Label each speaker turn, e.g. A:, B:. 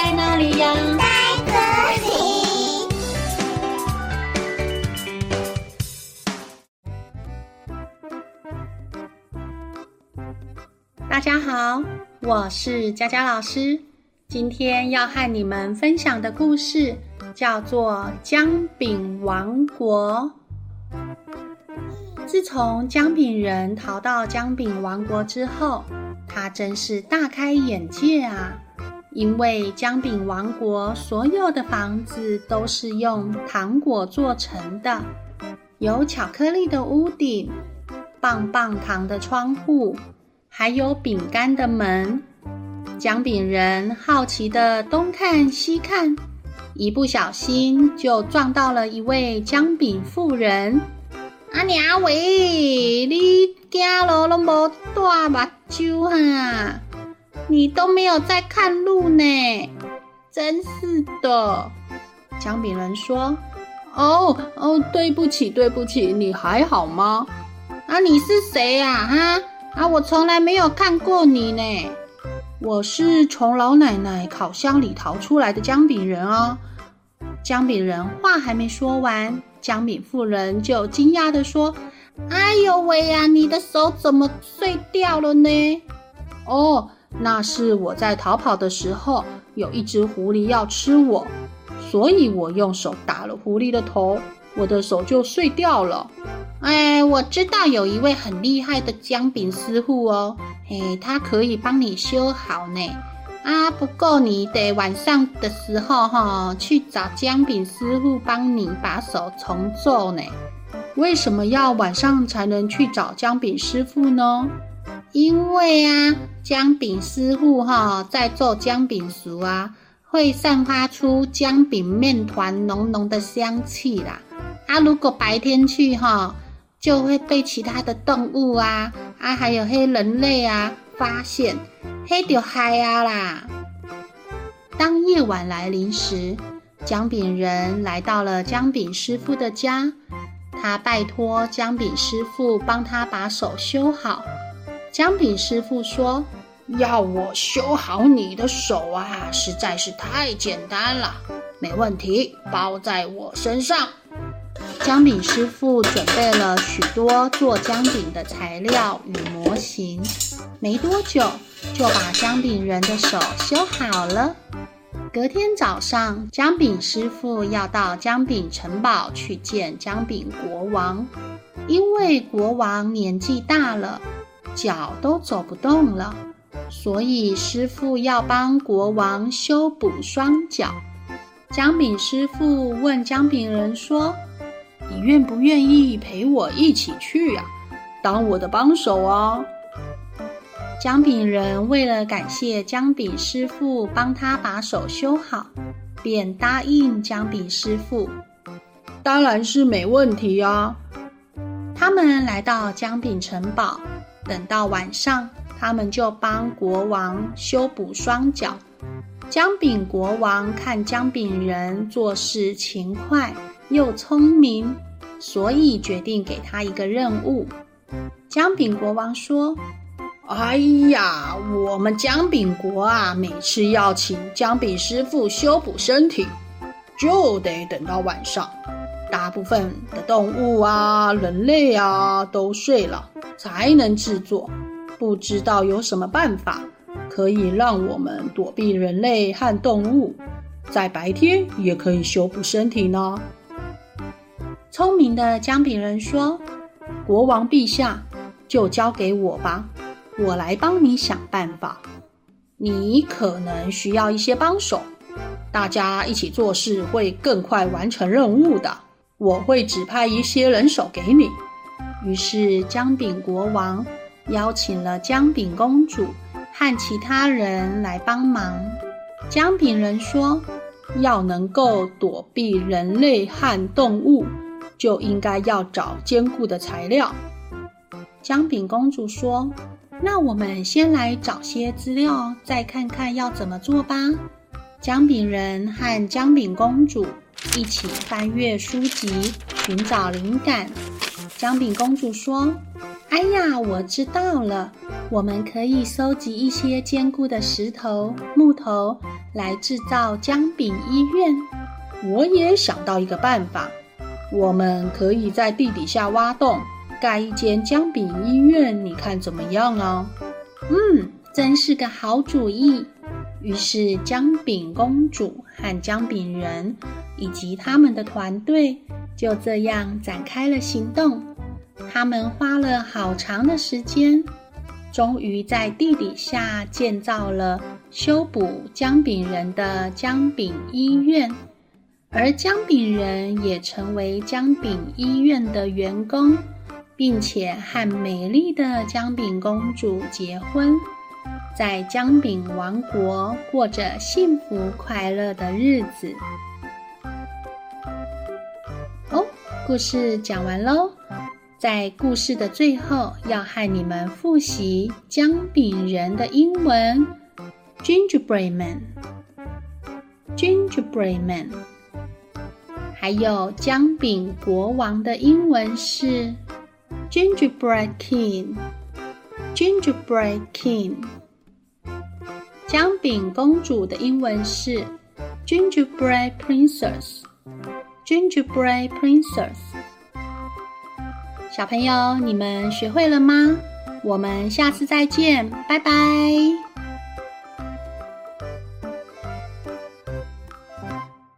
A: 在哪里呀？
B: 在这里。
C: 大家好，我是佳佳老师。今天要和你们分享的故事叫做《姜饼王国》。自从姜饼人逃到姜饼王国之后，他真是大开眼界啊！因为姜饼王国所有的房子都是用糖果做成的，有巧克力的屋顶，棒棒糖的窗户，还有饼干的门。姜饼人好奇地东看西看，一不小心就撞到了一位姜饼妇人。阿娘喂，你走路都无带目睭哈？你都没有在看路呢，真是的。姜饼人说：“
D: 哦哦，对不起对不起，你还好吗？
C: 啊，你是谁呀？哈啊，我从来没有看过你呢。”
D: 我是从老奶奶烤箱里逃出来的姜饼人啊！
C: 姜饼人话还没说完，姜饼妇人就惊讶地说：“哎呦喂呀，你的手怎么碎掉了呢？”
D: 哦，那是我在逃跑的时候，有一只狐狸要吃我，所以我用手打了狐狸的头，我的手就碎掉了。
C: 哎，我知道有一位很厉害的姜饼师傅哦，哎，他可以帮你修好呢。啊，不过你得晚上的时候哈、去找姜饼师傅帮你把手重做呢。
D: 为什么要晚上才能去找姜饼师傅呢？
C: 因为啊，姜饼师傅哈、在做姜饼时啊，会散发出姜饼面团浓浓的香气啦。啊，如果白天去哈、就会被其他的动物啊啊，还有黑人类啊发现，黑就嗨啊啦！当夜晚来临时，姜饼人来到了姜饼师傅的家，他拜托姜饼师傅帮他把手修好。姜饼师傅说：“
D: 要我修好你的手啊，实在是太简单了，没问题，包在我身上。”
C: 姜饼师傅准备了许多做姜饼的材料与模型，没多久就把姜饼人的手修好了。隔天早上，姜饼师傅要到姜饼城堡去见姜饼国王，因为国王年纪大了，脚都走不动了，所以师傅要帮国王修补双脚。姜饼师傅问姜饼人说，
D: 你愿不愿意陪我一起去呀？当我的帮手哦！
C: 姜饼人为了感谢姜饼师傅帮他把手修好，便答应姜饼师傅。
D: 当然是没问题啊！
C: 他们来到姜饼城堡，等到晚上，他们就帮国王修补双脚。姜饼国王看姜饼人做事勤快。又聪明，所以决定给他一个任务。姜饼国王说：“
D: 哎呀，我们姜饼国啊，每次要请姜饼师傅修补身体，就得等到晚上，大部分的动物啊、人类啊都睡了，才能制作。不知道有什么办法可以让我们躲避人类和动物，在白天也可以修补身体呢？”
C: 聪明的姜饼人说：“国王陛下，就交给我吧，我来帮你想办法。你可能需要一些帮手，大家一起做事会更快完成任务的。我会指派一些人手给你。”于是姜饼国王邀请了姜饼公主和其他人来帮忙。姜饼人说：“要能够躲避人类和动物。”就应该要找坚固的材料。姜饼公主说：“那我们先来找些资料，再看看要怎么做吧。”姜饼人和姜饼公主一起翻阅书籍，寻找灵感。姜饼公主说：“哎呀，我知道了，我们可以收集一些坚固的石头、木头来制造姜饼医院。
D: 我也想到一个办法，我们可以在地底下挖洞，盖一间姜饼医院。你看怎么样啊？”
C: 嗯，真是个好主意。于是，姜饼公主和姜饼人以及他们的团队就这样展开了行动。他们花了好长的时间，终于在地底下建造了修补姜饼人的姜饼医院，而姜饼人也成为姜饼医院的员工，并且和美丽的姜饼公主结婚。在姜饼王国过着幸福快乐的日子。哦，故事讲完喽。在故事的最后，要和你们复习姜饼人的英文：gingerbread man，gingerbread man。还有姜饼国王的英文是 “gingerbread king” Gingerbread king。姜饼公主的英文是 Gingerbread Princess，Gingerbread Princess。小朋友，你们学会了吗？我们下次再见，拜拜。